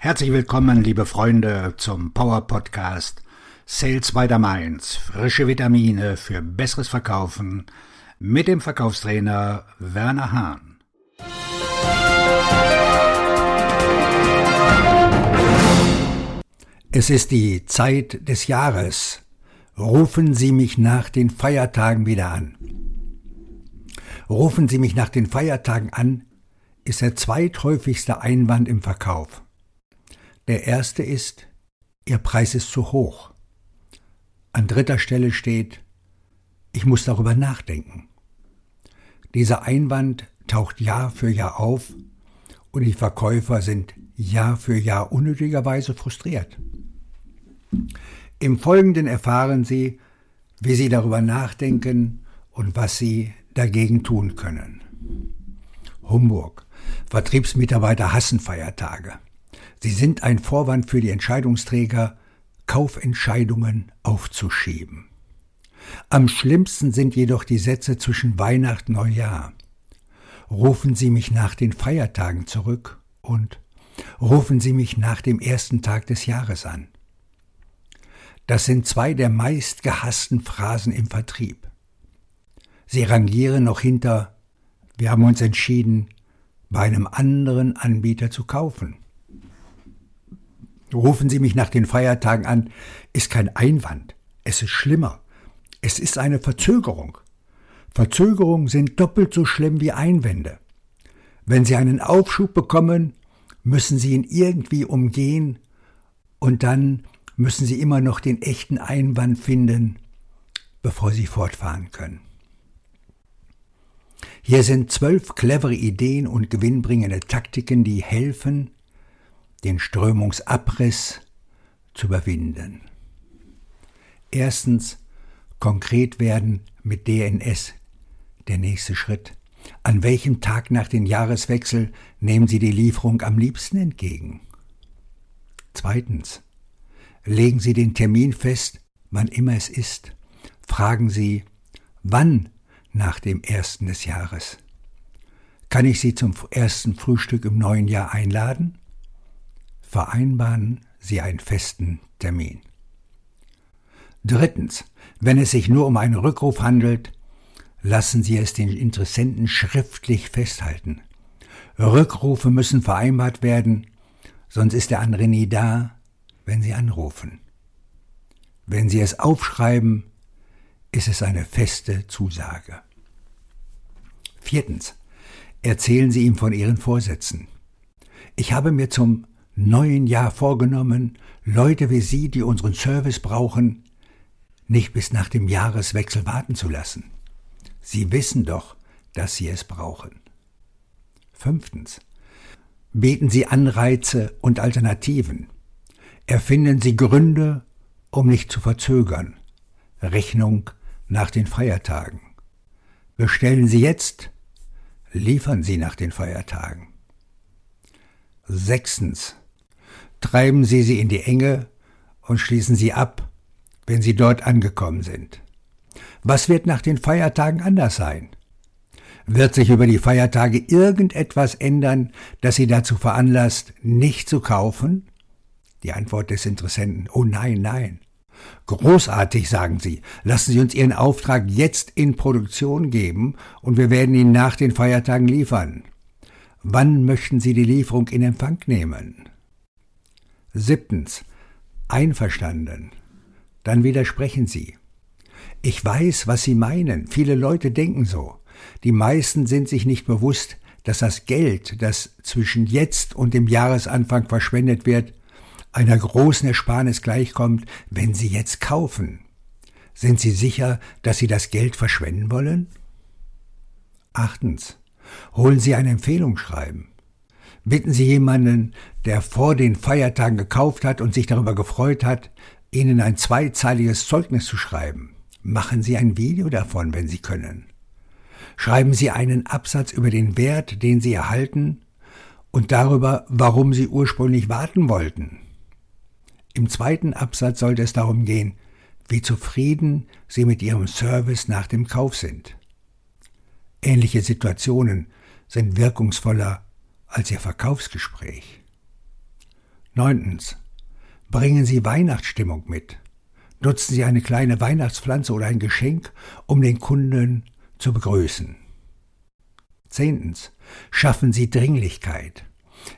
Herzlich willkommen, liebe Freunde, zum Power Podcast Sales by the Mainz. Frische Vitamine für besseres Verkaufen mit dem Verkaufstrainer Werner Hahn. Es ist die Zeit des Jahres. Rufen Sie mich nach den Feiertagen wieder an. Rufen Sie mich nach den Feiertagen an, ist der zweithäufigste Einwand im Verkauf. Der erste ist, Ihr Preis ist zu hoch. An dritter Stelle steht, ich muss darüber nachdenken. Dieser Einwand taucht Jahr für Jahr auf und die Verkäufer sind Jahr für Jahr unnötigerweise frustriert. Im Folgenden erfahren Sie, wie Sie darüber nachdenken und was Sie dagegen tun können. Humburg. Vertriebsmitarbeiter hassen Feiertage. Sie sind ein Vorwand für die Entscheidungsträger, Kaufentscheidungen aufzuschieben. Am schlimmsten sind jedoch die Sätze zwischen Weihnachten und Neujahr. Rufen Sie mich nach den Feiertagen zurück und rufen Sie mich nach dem ersten Tag des Jahres an. Das sind zwei der meistgehassten Phrasen im Vertrieb. Sie rangieren noch hinter Wir haben uns entschieden, bei einem anderen Anbieter zu kaufen. Rufen Sie mich nach den Feiertagen an, ist kein Einwand, es ist schlimmer. Es ist eine Verzögerung. Verzögerungen sind doppelt so schlimm wie Einwände. Wenn Sie einen Aufschub bekommen, müssen Sie ihn irgendwie umgehen und dann müssen Sie immer noch den echten Einwand finden, bevor Sie fortfahren können. Hier sind zwölf clevere Ideen und gewinnbringende Taktiken, die helfen, den Strömungsabriss zu überwinden. Erstens konkret werden mit DNS. Der nächste Schritt. An welchem Tag nach dem Jahreswechsel nehmen Sie die Lieferung am liebsten entgegen? Zweitens. Legen Sie den Termin fest, wann immer es ist. Fragen Sie, wann nach dem ersten des Jahres? Kann ich Sie zum ersten Frühstück im neuen Jahr einladen? Vereinbaren Sie einen festen Termin. Drittens, wenn es sich nur um einen Rückruf handelt, lassen Sie es den Interessenten schriftlich festhalten. Rückrufe müssen vereinbart werden, sonst ist der andere nie da, wenn Sie anrufen. Wenn Sie es aufschreiben, ist es eine feste Zusage. Viertens, erzählen Sie ihm von Ihren Vorsätzen. Ich habe mir zum neuen Jahr vorgenommen, Leute wie Sie, die unseren Service brauchen, nicht bis nach dem Jahreswechsel warten zu lassen. Sie wissen doch, dass Sie es brauchen. Fünftens. Bieten Sie Anreize und Alternativen. Erfinden Sie Gründe, um nicht zu verzögern. Rechnung nach den Feiertagen. Bestellen Sie jetzt, liefern Sie nach den Feiertagen. Sechstens treiben Sie sie in die Enge und schließen sie ab, wenn sie dort angekommen sind. Was wird nach den Feiertagen anders sein? Wird sich über die Feiertage irgendetwas ändern, das Sie dazu veranlasst, nicht zu kaufen? Die Antwort des Interessenten, oh nein, nein. Großartig, sagen Sie. Lassen Sie uns Ihren Auftrag jetzt in Produktion geben und wir werden ihn nach den Feiertagen liefern. Wann möchten Sie die Lieferung in Empfang nehmen? Siebtens. Einverstanden. Dann widersprechen Sie. Ich weiß, was Sie meinen. Viele Leute denken so. Die meisten sind sich nicht bewusst, dass das Geld, das zwischen jetzt und dem Jahresanfang verschwendet wird, einer großen Ersparnis gleichkommt, wenn Sie jetzt kaufen. Sind Sie sicher, dass Sie das Geld verschwenden wollen? Achtens. Holen Sie ein Empfehlungsschreiben. Bitten Sie jemanden, der vor den Feiertagen gekauft hat und sich darüber gefreut hat, Ihnen ein zweizeiliges Zeugnis zu schreiben. Machen Sie ein Video davon, wenn Sie können. Schreiben Sie einen Absatz über den Wert, den Sie erhalten und darüber, warum Sie ursprünglich warten wollten. Im zweiten Absatz sollte es darum gehen, wie zufrieden Sie mit Ihrem Service nach dem Kauf sind. Ähnliche Situationen sind wirkungsvoller als Ihr Verkaufsgespräch. Neuntens. Bringen Sie Weihnachtsstimmung mit. Nutzen Sie eine kleine Weihnachtspflanze oder ein Geschenk, um den Kunden zu begrüßen. Zehntens. Schaffen Sie Dringlichkeit.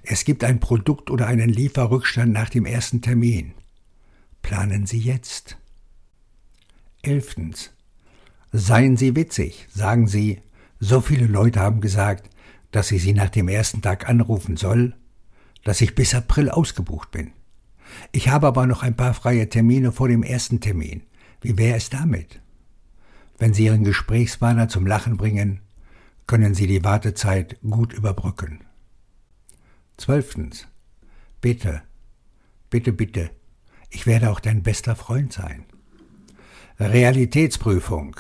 Es gibt ein Produkt oder einen Lieferrückstand nach dem ersten Termin. Planen Sie jetzt. Elftens. Seien Sie witzig. Sagen Sie, so viele Leute haben gesagt, dass ich Sie nach dem ersten Tag anrufen soll, dass ich bis April ausgebucht bin. Ich habe aber noch ein paar freie Termine vor dem ersten Termin. Wie wäre es damit? Wenn Sie Ihren Gesprächspartner zum Lachen bringen, können Sie die Wartezeit gut überbrücken. Zwölftens. Bitte, bitte, bitte, ich werde auch dein bester Freund sein. Realitätsprüfung.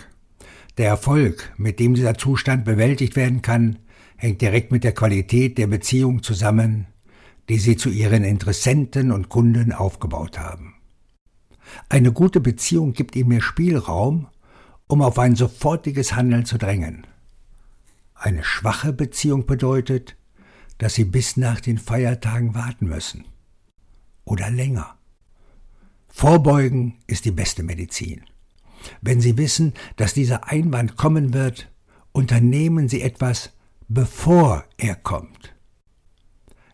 Der Erfolg, mit dem dieser Zustand bewältigt werden kann, hängt direkt mit der Qualität der Beziehung zusammen, die Sie zu Ihren Interessenten und Kunden aufgebaut haben. Eine gute Beziehung gibt Ihnen mehr Spielraum, um auf ein sofortiges Handeln zu drängen. Eine schwache Beziehung bedeutet, dass Sie bis nach den Feiertagen warten müssen. Oder länger. Vorbeugen ist die beste Medizin. Wenn Sie wissen, dass dieser Einwand kommen wird, unternehmen Sie etwas, bevor er kommt.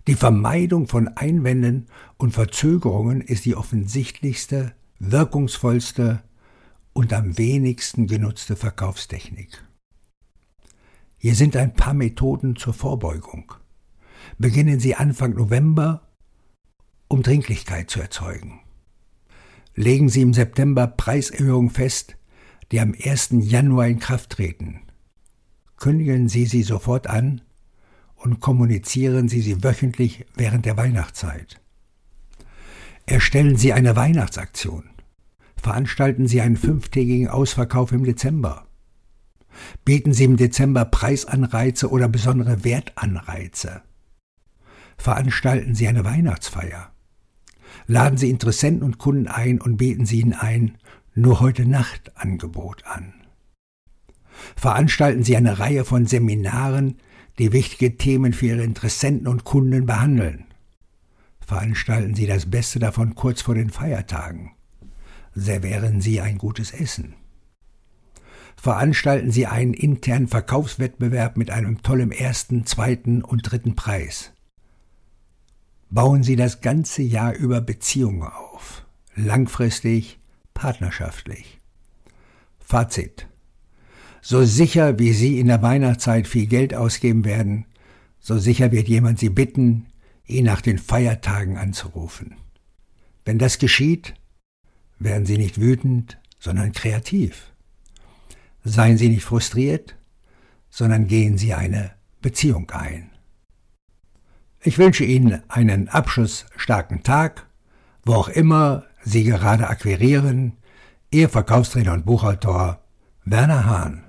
Die Vermeidung von Einwänden und Verzögerungen ist die offensichtlichste, wirkungsvollste und am wenigsten genutzte Verkaufstechnik. Hier sind ein paar Methoden zur Vorbeugung. Beginnen Sie Anfang November, um Dringlichkeit zu erzeugen. Legen Sie im September Preiserhöhungen fest, die am 1. Januar in Kraft treten. Kündigen Sie sie sofort an und kommunizieren Sie sie wöchentlich während der Weihnachtszeit. Erstellen Sie eine Weihnachtsaktion. Veranstalten Sie einen fünftägigen Ausverkauf im Dezember. Bieten Sie im Dezember Preisanreize oder besondere Wertanreize. Veranstalten Sie eine Weihnachtsfeier. Laden Sie Interessenten und Kunden ein und bieten Sie ihnen ein Nur heute Nacht Angebot an. Veranstalten Sie eine Reihe von Seminaren, die wichtige Themen für Ihre Interessenten und Kunden behandeln. Veranstalten Sie das Beste davon kurz vor den Feiertagen. Servieren Sie ein gutes Essen. Veranstalten Sie einen internen Verkaufswettbewerb mit einem tollen ersten, zweiten und dritten Preis bauen Sie das ganze Jahr über Beziehungen auf. Langfristig, partnerschaftlich. Fazit. So sicher wie Sie in der Weihnachtszeit viel Geld ausgeben werden, so sicher wird jemand Sie bitten, ihn nach den Feiertagen anzurufen. Wenn das geschieht, werden Sie nicht wütend, sondern kreativ. Seien Sie nicht frustriert, sondern gehen Sie eine Beziehung ein. Ich wünsche Ihnen einen abschlussstarken Tag, wo auch immer Sie gerade akquirieren. Ihr Verkaufstrainer und Buchautor Werner Hahn.